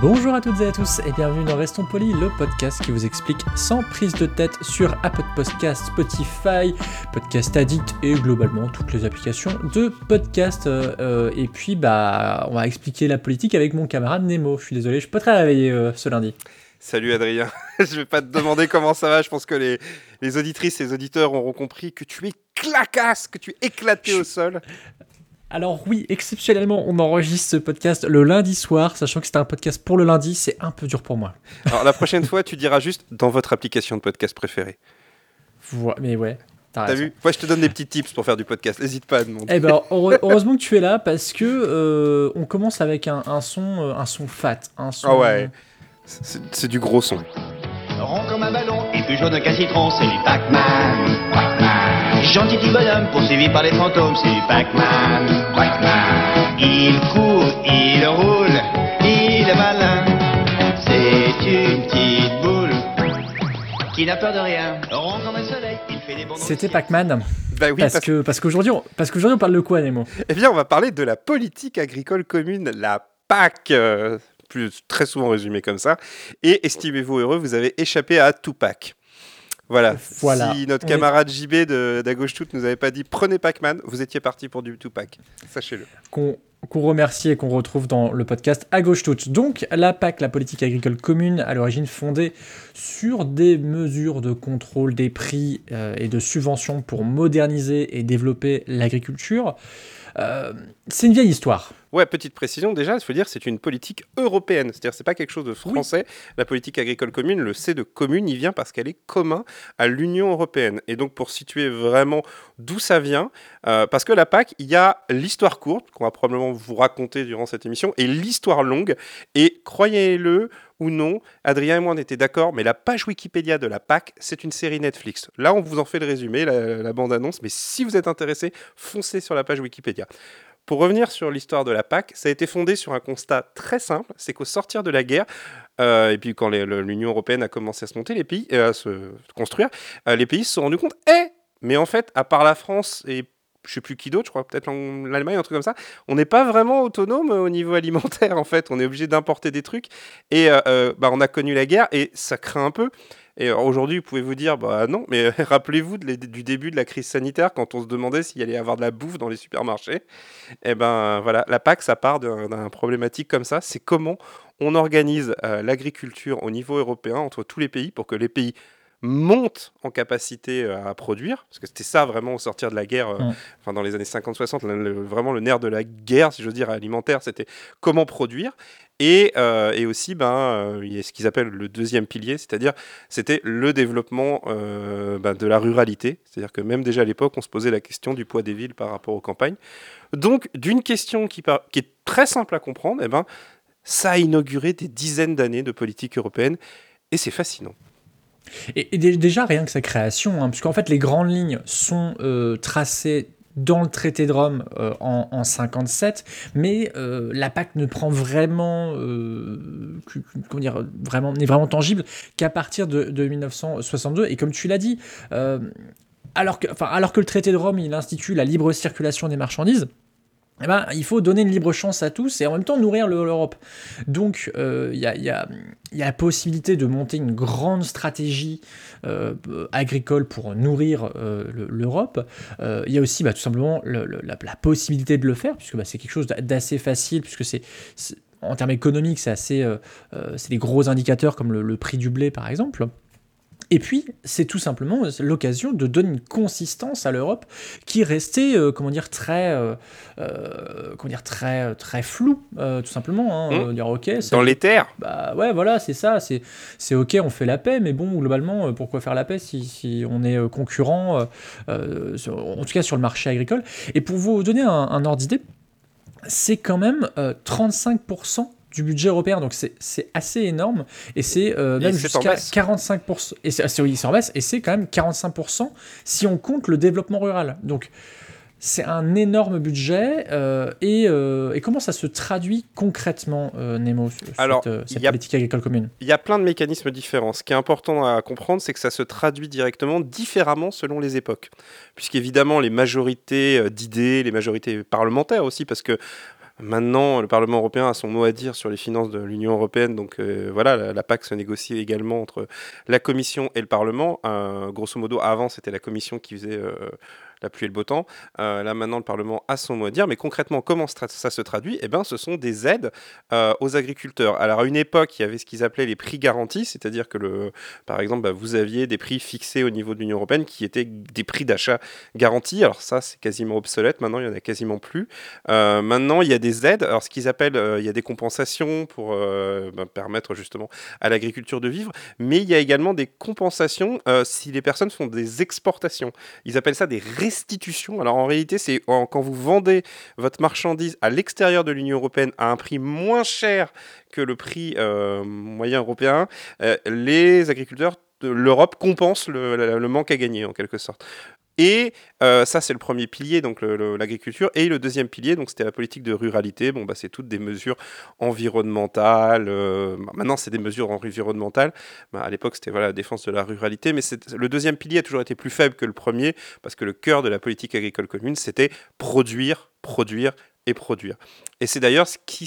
Bonjour à toutes et à tous et bienvenue dans Restons Polis, le podcast qui vous explique sans prise de tête sur Apple Podcast, Spotify, Podcast Addict et globalement toutes les applications de podcast. Euh, euh, et puis bah on va expliquer la politique avec mon camarade Nemo. Je suis désolé, je suis pas très réveillé euh, ce lundi. Salut Adrien, je vais pas te demander comment ça va, je pense que les, les auditrices et les auditeurs auront compris que tu es clacasse, que tu es éclaté au sol. Alors oui, exceptionnellement, on enregistre ce podcast le lundi soir, sachant que c'est un podcast pour le lundi, c'est un peu dur pour moi. Alors la prochaine fois, tu diras juste dans votre application de podcast préférée. Voi- mais ouais. T'as vu? Moi, je te donne des petits tips pour faire du podcast. N'hésite pas à demander. Eh ben, heure- heureusement que tu es là parce que euh, on commence avec un, un son, euh, un son fat, un son. Ah ouais. C'est c'est du gros son. Rond comme un ballon et plus jaune qu'un citron, c'est du Pac-Man. Gentil petit bonhomme poursuivi par les fantômes, c'est Pac-Man. Pac-Man. Il court, il roule, il est malin. C'est une petite boule qui n'a peur de rien. Rond comme un soleil, il fait des le C'était. Pac-Man. Bah oui, parce parce, que parce qu'aujourd'hui, on, parce qu'aujourd'hui on parle de quoi, Nemo? Eh bien, on va parler de la politique agricole commune, la PAC, euh, plus très souvent résumée comme ça. Et estimez-vous heureux, vous avez échappé à Tupac. Voilà. Voilà. Si notre camarade JB de d'À gauche toute nous avait pas dit prenez Pac-Man, vous étiez parti pour du Tupac. Sachez-le. qu'on qu'on remercie et qu'on retrouve dans le podcast à gauche toute. Donc la PAC, la politique agricole commune, à l'origine fondée sur des mesures de contrôle des prix euh, et de subventions pour moderniser et développer l'agriculture. Euh, c'est une vieille histoire. Ouais, petite précision déjà, il faut dire c'est une politique européenne, c'est-à-dire c'est pas quelque chose de français. La politique agricole commune, le C de commune, il vient parce qu'elle est commun à l'Union européenne. Et donc pour situer vraiment d'où ça vient, euh, parce que la PAC, il y a l'histoire courte qu'on va probablement vous raconter durant cette émission et l'histoire longue. Et croyez-le ou non, Adrien et moi on était d'accord, mais la page Wikipédia de la PAC, c'est une série Netflix. Là, on vous en fait le résumé, la, bande-annonce, mais si vous êtes intéressé, foncez sur la page Wikipédia. Pour revenir sur l'histoire de la PAC, ça a été fondé sur un constat très simple, c'est qu'au sortir de la guerre, euh, et puis quand l'Union européenne a commencé à se monter, les pays, euh, à se construire, euh, les pays se sont rendus compte, eh, mais en fait, à part la France et je sais plus qui d'autre, je crois peut-être l'Allemagne, un truc comme ça, on n'est pas vraiment autonome au niveau alimentaire en fait, on est obligé d'importer des trucs et euh, euh, bah, on a connu la guerre et ça craint un peu. Et aujourd'hui, vous pouvez vous dire, bah non, mais rappelez-vous du début de la crise sanitaire quand on se demandait s'il allait y avoir de la bouffe dans les supermarchés. Et ben voilà, la PAC, ça part d'un problématique comme ça. C'est comment on organise euh, l'agriculture au niveau européen entre tous les pays pour que les pays montent en capacité euh, à produire, parce que c'était ça vraiment au sortir de la guerre, euh, enfin dans les années 50-60, le- le- vraiment le nerf de la guerre, si j'ose dire, alimentaire, c'était comment produire. Et, euh, et aussi, ben, euh, il y a ce qu'ils appellent le deuxième pilier, c'est-à-dire c'était le développement ben, de la ruralité. C'est-à-dire que même déjà à l'époque, on se posait la question du poids des villes par rapport aux campagnes. Donc, d'une question qui, par- qui est très simple à comprendre, eh ben, ça a inauguré des dizaines d'années de politique européenne et c'est fascinant. Et, et dé- déjà, rien que sa création, hein, puisqu'en fait, les grandes lignes sont euh, tracées dans le traité de Rome euh, en, en 57, mais euh, la PAC ne prend vraiment, comment dire, vraiment, n'est vraiment tangible qu'à partir de, de 1962. Et comme tu l'as dit, alors, que, enfin, alors que le traité de Rome, il institue la libre circulation des marchandises, eh ben, il faut donner une libre chance à tous et en même temps nourrir le- l'Europe. Donc, euh, il y, a, la possibilité de monter une grande stratégie euh, agricole pour nourrir euh, le- l'Europe. Il y a aussi bah, tout simplement le- le- la, possibilité de le faire, puisque bah, c'est quelque chose d'a- d'assez facile, puisque c'est en termes économiques, c'est assez, c'est des gros indicateurs comme le prix du blé par exemple. Et puis, c'est tout simplement l'occasion de donner une consistance à l'Europe qui restait, euh, comment dire, très, euh, euh, comment dire, très, très floue, euh, tout simplement. Hein, Mmh. Euh, dire, ok, Dans les terres, bah ouais, voilà, c'est ça. C'est, c'est ok, on fait la paix, mais bon, globalement, euh, pourquoi faire la paix si, si on est euh, concurrent, euh, euh, sur- en tout cas sur le marché agricole? Et pour vous donner un, un ordre d'idée, c'est quand même 35% du budget européen, donc c'est assez énorme, et c'est même jusqu'à 45%, et c'est oui, en baisse, et c'est quand même 45% si on compte le développement rural. Donc c'est un énorme budget. Euh, euh, et, comment ça se traduit concrètement, euh, Nemo, cette, Alors, cette politique agricole commune? Il y a plein de mécanismes différents. Ce qui est important à comprendre, c'est que ça se traduit directement différemment selon les époques. Puisqu'évidemment, les majorités d'idées, les majorités parlementaires aussi, parce que Maintenant, le Parlement européen a son mot à dire sur les finances de l'Union européenne. Donc voilà, la, PAC se négocie également entre la Commission et le Parlement. grosso modo, avant, c'était la Commission qui faisait la pluie et le beau temps. Euh, là, maintenant, le Parlement a son mot à dire. Mais concrètement, comment ça se traduit? Eh bien, ce sont des aides euh, aux agriculteurs. Alors, à une époque, il y avait ce qu'ils appelaient les prix garantis, c'est-à-dire que, par exemple, bah, vous aviez des prix fixés au niveau de l'Union européenne qui étaient des prix d'achat garantis. Alors, ça, c'est quasiment obsolète. Maintenant, il n'y en a quasiment plus. Euh, maintenant, il y a des aides. Alors, ce qu'ils appellent, il y a des compensations pour bah, permettre justement à l'agriculture de vivre. Mais il y a également des compensations si les personnes font des exportations. Ils appellent ça des restitution. Alors en réalité, c'est quand vous vendez votre marchandise à l'extérieur de l'Union européenne à un prix moins cher que le prix euh, moyen européen, euh, les agriculteurs l'Europe compensent le, manque à gagner en quelque sorte. Et euh, ça, c'est le premier pilier, donc l'agriculture. Et le deuxième pilier, donc c'était la politique de ruralité. Bon, bah, c'est toutes des mesures environnementales. Euh, bah, maintenant, c'est des mesures environnementales. Bah, à l'époque, c'était voilà, la défense de la ruralité. Mais le deuxième pilier a toujours été plus faible que le premier, parce que le cœur de la politique agricole commune, c'était produire, produire et produire. Et c'est d'ailleurs ce qui,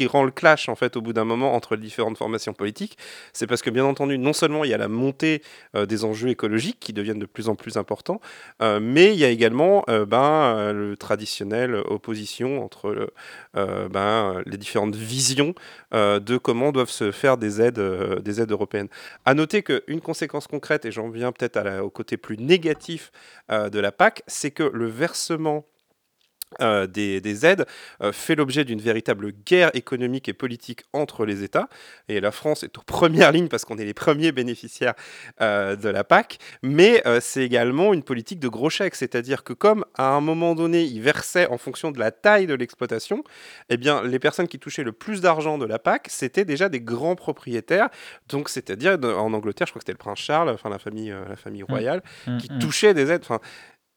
qui rend le clash en fait au bout d'un moment entre les différentes formations politiques, c'est parce que bien entendu, non seulement il y a la montée euh, des enjeux écologiques qui deviennent de plus en plus importants, euh, mais il y a également euh, ben, le traditionnel opposition entre ben, les différentes visions de comment doivent se faire des aides, des aides européennes. À noter qu'une conséquence concrète, et j'en viens peut-être au côté plus négatif de la PAC, c'est que le versement euh, des, aides euh, fait l'objet d'une véritable guerre économique et politique entre les États. Et la France est aux premières lignes parce qu'on est les premiers bénéficiaires euh, de la PAC. Mais c'est également une politique de gros chèques. C'est-à-dire que comme à un moment donné, ils versaient en fonction de la taille de l'exploitation, eh bien, les personnes qui touchaient le plus d'argent de la PAC, c'était déjà des grands propriétaires. Donc, c'est-à-dire en Angleterre, je crois que c'était le prince Charles, enfin la famille, la famille mmh. royale, mmh, qui mmh. touchait des aides. Enfin,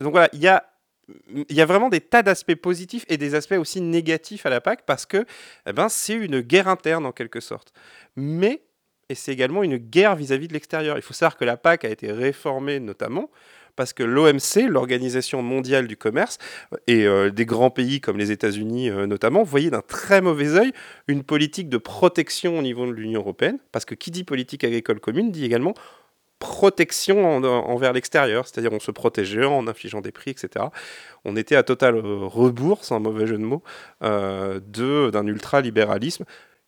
donc voilà, il y a il y a vraiment des tas d'aspects positifs et des aspects aussi négatifs à la PAC parce que eh ben, c'est une guerre interne en quelque sorte. Mais, et c'est également une guerre vis-à-vis de l'extérieur. Il faut savoir que la PAC a été réformée notamment parce que l'OMC, l'Organisation mondiale du commerce, et euh, des grands pays comme les États-Unis euh, notamment, voyaient d'un très mauvais œil une politique de protection au niveau de l'Union européenne, parce que qui dit politique agricole commune dit également protection envers l'extérieur, c'est-à-dire on se protégeait en infligeant des prix, etc. On était à total euh, rebours, sans un mauvais jeu de mots, euh, d'un ultralibéralisme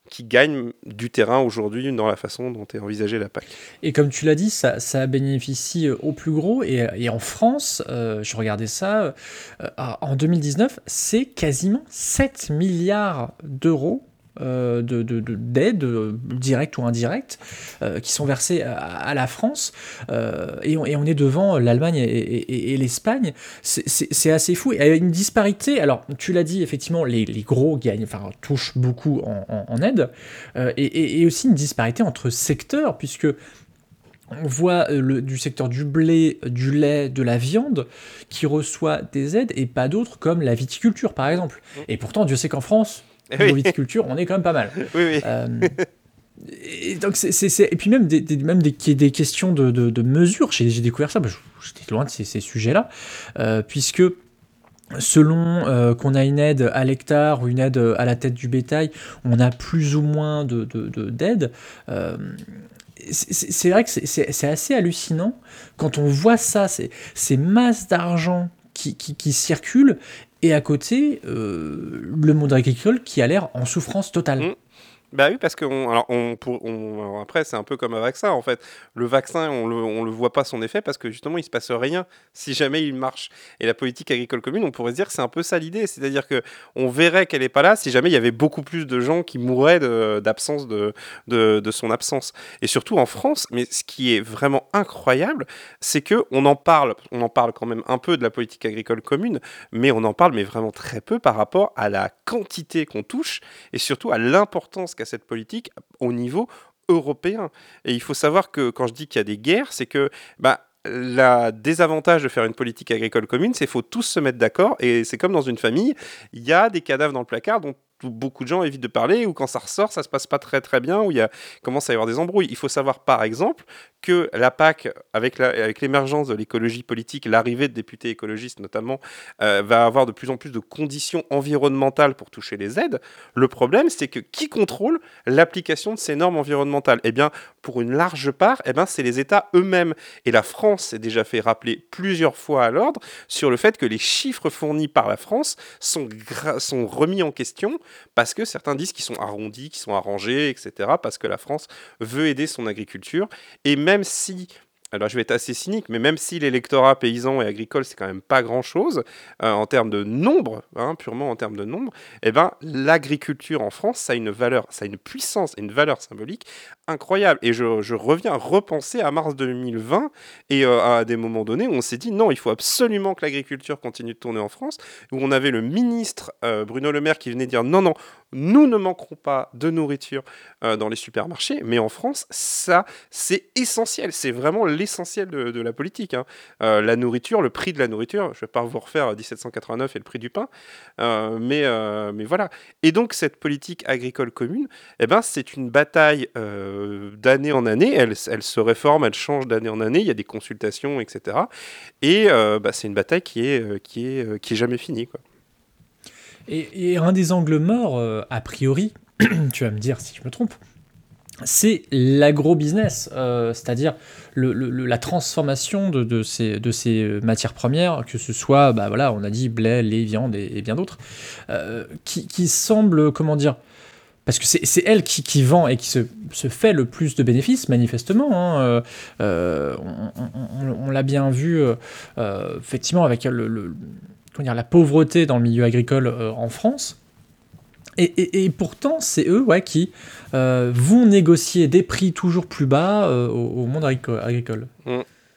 qui gagne du terrain aujourd'hui dans la façon dont est envisagée la PAC. Et comme tu l'as dit, ça, ça, bénéficie au plus gros. Et, en France, euh, je regardais ça, en 2019, c'est quasiment 7 milliards d'euros euh, d'aide, de, directe ou indirecte, euh, qui sont versées à, la France, euh, et, on, et, on, est devant l'Allemagne et, l'Espagne. C'est assez fou. Il y a une disparité. Alors, tu l'as dit, effectivement, les, gros gagnent, enfin, touchent beaucoup en, aide, et, aussi une disparité entre secteurs, puisque on voit le, du secteur du blé, du lait, de la viande qui reçoit des aides et pas d'autres comme la viticulture par exemple. Mmh. Et pourtant, Dieu sait qu'en France, oui. viticulture, on est quand même pas mal. Oui, oui. Euh, et, donc et puis même des, même des, des questions de, de, mesures, j'ai, découvert ça, j'étais loin de ces, ces sujets-là, euh, puisque selon euh, qu'on a une aide à l'hectare ou une aide à la tête du bétail, on a plus ou moins de, d'aide. c'est, vrai que c'est, assez hallucinant quand on voit ça, ces masses d'argent qui, qui, qui circulent et à côté, euh, le monde agricole qui a l'air en souffrance totale. Bah oui, parce que alors on, pour, après, c'est un peu comme un vaccin en fait. Le vaccin, on le, on le voit pas son effet parce que justement, il se passe rien si jamais il marche. Et la politique agricole commune, on pourrait se dire que c'est un peu ça l'idée. C'est-à-dire que on verrait qu'elle est pas là si jamais il y avait beaucoup plus de gens qui mourraient de- d'absence de, de, de son absence. Et surtout en France, mais ce qui est vraiment incroyable, c'est que on en parle, on en parle quand même un peu de la politique agricole commune, mais on en parle mais vraiment très peu par rapport à la quantité qu'on touche et surtout à l'importance qu'a cette politique au niveau européen. Et il faut savoir que quand je dis qu'il y a des guerres, c'est que bah, la désavantage de faire une politique agricole commune, c'est qu'il faut tous se mettre d'accord. Et c'est comme dans une famille, il y a des cadavres dans le placard dont beaucoup de gens évitent de parler, ou quand ça ressort, ça se passe pas très très bien, où il commence à y avoir des embrouilles. Il faut savoir par exemple que la PAC, avec la- avec l'émergence de l'écologie politique, l'arrivée de députés écologistes notamment, euh, va avoir de plus en plus de conditions environnementales pour toucher les aides. Le problème, c'est que qui contrôle l'application de ces normes environnementales? Eh bien, pour une large part, eh ben, c'est les États eux-mêmes. Et la France s'est déjà fait rappeler plusieurs fois à l'ordre sur le fait que les chiffres fournis par la France sont, sont remis en question parce que certains disent qu'ils sont arrondis, qu'ils sont arrangés, etc. Parce que la France veut aider son agriculture. Et même si alors je vais être assez cynique, mais même si l'électorat paysan et agricole, c'est quand même pas grand-chose euh, en termes de nombre, hein, purement en termes de nombre, eh ben, l'agriculture en France, ça a une valeur, ça a une puissance et une valeur symbolique incroyable. Et je, je reviens repenser à mars 2020 et euh, à des moments donnés où on s'est dit non, il faut absolument que l'agriculture continue de tourner en France, où on avait le ministre euh, Bruno Le Maire qui venait dire non, non, nous ne manquerons pas de nourriture euh, dans les supermarchés, mais en France, ça, c'est essentiel, c'est vraiment l'essentiel de, la politique. hein. La nourriture, le prix de la nourriture, je ne vais pas vous refaire 1789 et le prix du pain, mais, mais voilà. Et donc cette politique agricole commune, eh ben, c'est une bataille d'année en année, elle, se réforme, elle change d'année en année, il y a des consultations, etc. Et euh, bah, c'est une bataille qui est, euh, qui est, euh, qui est jamais finie. Quoi. Et, un des angles morts, euh, a priori, tu vas me dire si je me trompe, c'est l'agro-business, euh, c'est-à-dire la transformation de, ces, de ces matières premières, que ce soit, bah voilà, on a dit blé, lait, viande et, bien d'autres, euh, qui, qui semble, comment dire, parce que c'est elle qui, vend et qui se, fait le plus de bénéfices, manifestement. hein, euh, euh, on l'a bien vu, euh, effectivement, avec la pauvreté dans le milieu agricole en France. Et, pourtant, c'est eux ouais, qui vont négocier des prix toujours plus bas au, monde agrico- agricole.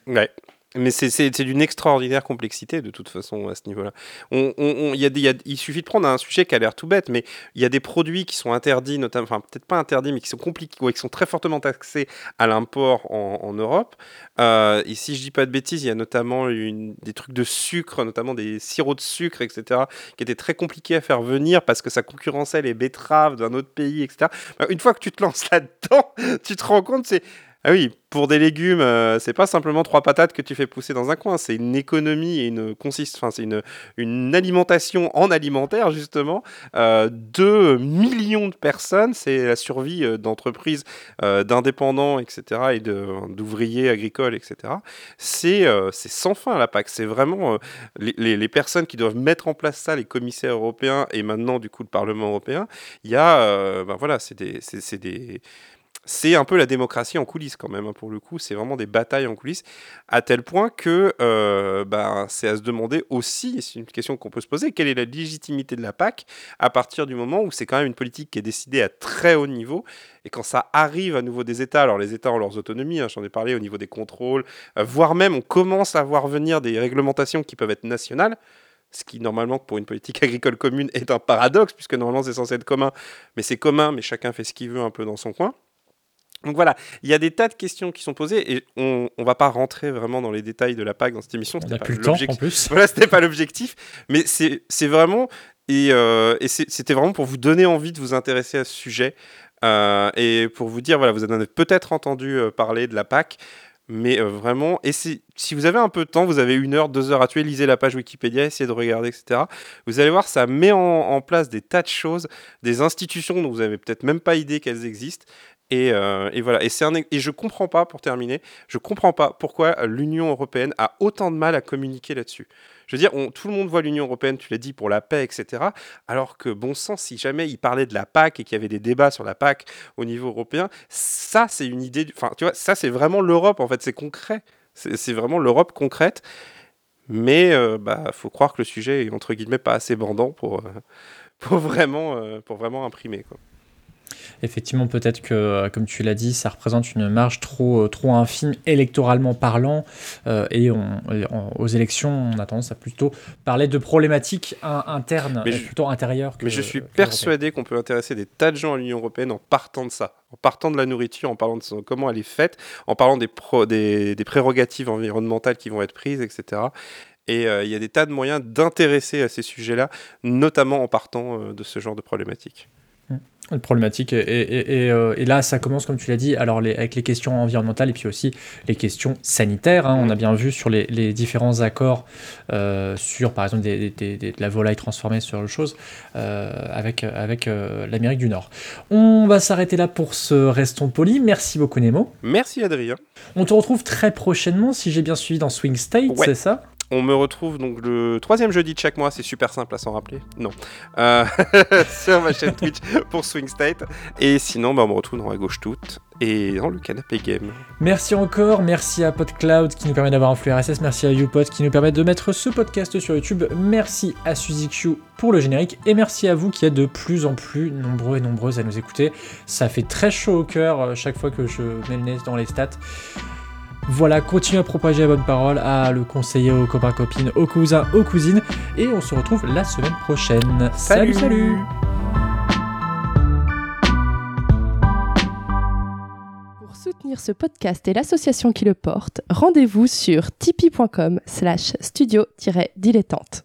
Ouais. Mais c'est- d'une extraordinaire complexité de toute façon à ce niveau-là. On, on- y a il suffit de prendre un sujet qui a l'air tout bête, mais il y a des produits qui sont interdits, notamment, enfin peut-être pas interdits, mais qui sont compliqués, ouais, qui sont très fortement taxés à l'import en, Europe. Euh, et si je dis pas de bêtises, il y a notamment des trucs de sucre, notamment des sirops de sucre, etc., qui étaient très compliqués à faire venir parce que ça concurrençait les betteraves d'un autre pays, etc. Une fois que tu te lances là-dedans, tu te rends compte, c'est ah oui, pour des légumes, euh, c'est pas simplement trois patates que tu fais pousser dans un coin, c'est une économie et une consiste, enfin c'est une, une alimentation en alimentaire justement euh, de millions de personnes. C'est la survie euh, d'entreprises, euh, d'indépendants, etc. et d'ouvriers agricoles, etc. C'est euh, c'est sans fin la PAC. C'est vraiment les, les- les personnes qui doivent mettre en place ça, les commissaires européens et maintenant du coup le Parlement européen. Il y a, ben voilà, c'est des, c'est des c'est un peu la démocratie en coulisses quand même, hein, pour le coup. C'est vraiment des batailles en coulisses, à tel point que euh, ben, c'est à se demander aussi, c'est une question qu'on peut se poser, quelle est la légitimité de la PAC à partir du moment où c'est quand même une politique qui est décidée à très haut niveau, et quand ça arrive à nouveau des États, alors les États ont leurs autonomies, hein, j'en ai parlé au niveau des contrôles, euh, voire même on commence à voir venir des réglementations qui peuvent être nationales, ce qui normalement pour une politique agricole commune est un paradoxe, puisque normalement c'est censé être commun, mais c'est commun, mais chacun fait ce qu'il veut un peu dans son coin. Donc voilà, il y a des tas de questions qui sont posées et on ne va pas rentrer vraiment dans les détails de la PAC dans cette émission. On n'a pas plus le temps en l'objectif. plus. Voilà, c'était pas l'objectif, mais c'est vraiment et, euh, et c'était vraiment pour vous donner envie de vous intéresser à ce sujet euh, et pour vous dire voilà, vous en avez peut-être entendu euh, parler de la PAC, mais euh, vraiment, et si vous avez un peu de temps, vous avez une heure, deux heures à tuer, lisez la page Wikipédia, essayez de regarder, etc. Vous allez voir, ça met en, en place des tas de choses, des institutions dont vous avez peut-être même pas idée qu'elles existent. Et, euh, et voilà. Et, un, et je comprends pas, pour terminer, je comprends pas pourquoi l'Union européenne a autant de mal à communiquer là-dessus. Je veux dire, tout le monde voit l'Union européenne, tu l'as dit, pour la paix, etc. Alors que, bon sang, si jamais il parlait de la PAC et qu'il y avait des débats sur la PAC au niveau européen, ça, c'est une idée. Enfin, tu vois, ça, c'est vraiment l'Europe, en fait, c'est concret. C'est vraiment l'Europe concrète. Mais euh, bah, faut croire que le sujet est, entre guillemets, pas assez bandant pour, euh, pour, vraiment, euh, pour vraiment imprimer. Quoi effectivement, peut-être que, euh, comme tu l'as dit, ça représente une marge trop, euh, trop infime électoralement parlant. Euh, et aux élections, on a tendance à plutôt parler de problématiques internes, mais plutôt intérieures. mais je suis persuadé qu'on peut intéresser des tas de gens à l'Union européenne en partant de ça, en partant de la nourriture, en parlant de comment elle est faite, en parlant des, des, des prérogatives environnementales qui vont être prises, etc. Et il y a des tas de moyens d'intéresser à ces sujets-là, notamment en partant de ce genre de problématiques problématique. Et, euh, et, là, ça commence, comme tu l'as dit, alors les, avec les questions environnementales et puis aussi les questions sanitaires. Hein. On a bien vu sur les, différents accords euh, sur, par exemple, des, de la volaille transformée sur le chose euh, avec, avec l'Amérique du Nord. On va s'arrêter là pour ce Restons Polis. Merci beaucoup, Nemo. Merci, Adrien. On te retrouve très prochainement, si j'ai bien suivi, dans Swing State, c'est ça? On me retrouve donc le troisième jeudi de chaque mois, c'est super simple à s'en rappeler. Non. Euh, sur ma chaîne Twitch pour Swing State. Et sinon, bah, on me retrouve dans la gauche toute et dans le canapé game. Merci encore, merci à PodCloud qui nous permet d'avoir un flux RSS, merci à YouPod qui nous permet de mettre ce podcast sur YouTube, merci à SuzyQ pour le générique et merci à vous qui êtes de plus en plus nombreux et nombreuses à nous écouter. Ça fait très chaud au cœur euh, chaque fois que je mets le nez dans les stats. Voilà, continuez à propager la bonne parole, à le conseiller aux copains, copines, aux cousins, aux cousines. Et on se retrouve la semaine prochaine. salut. salut Pour soutenir ce podcast et l'association qui le porte, rendez-vous sur tipeee.com slash studio-dilettante.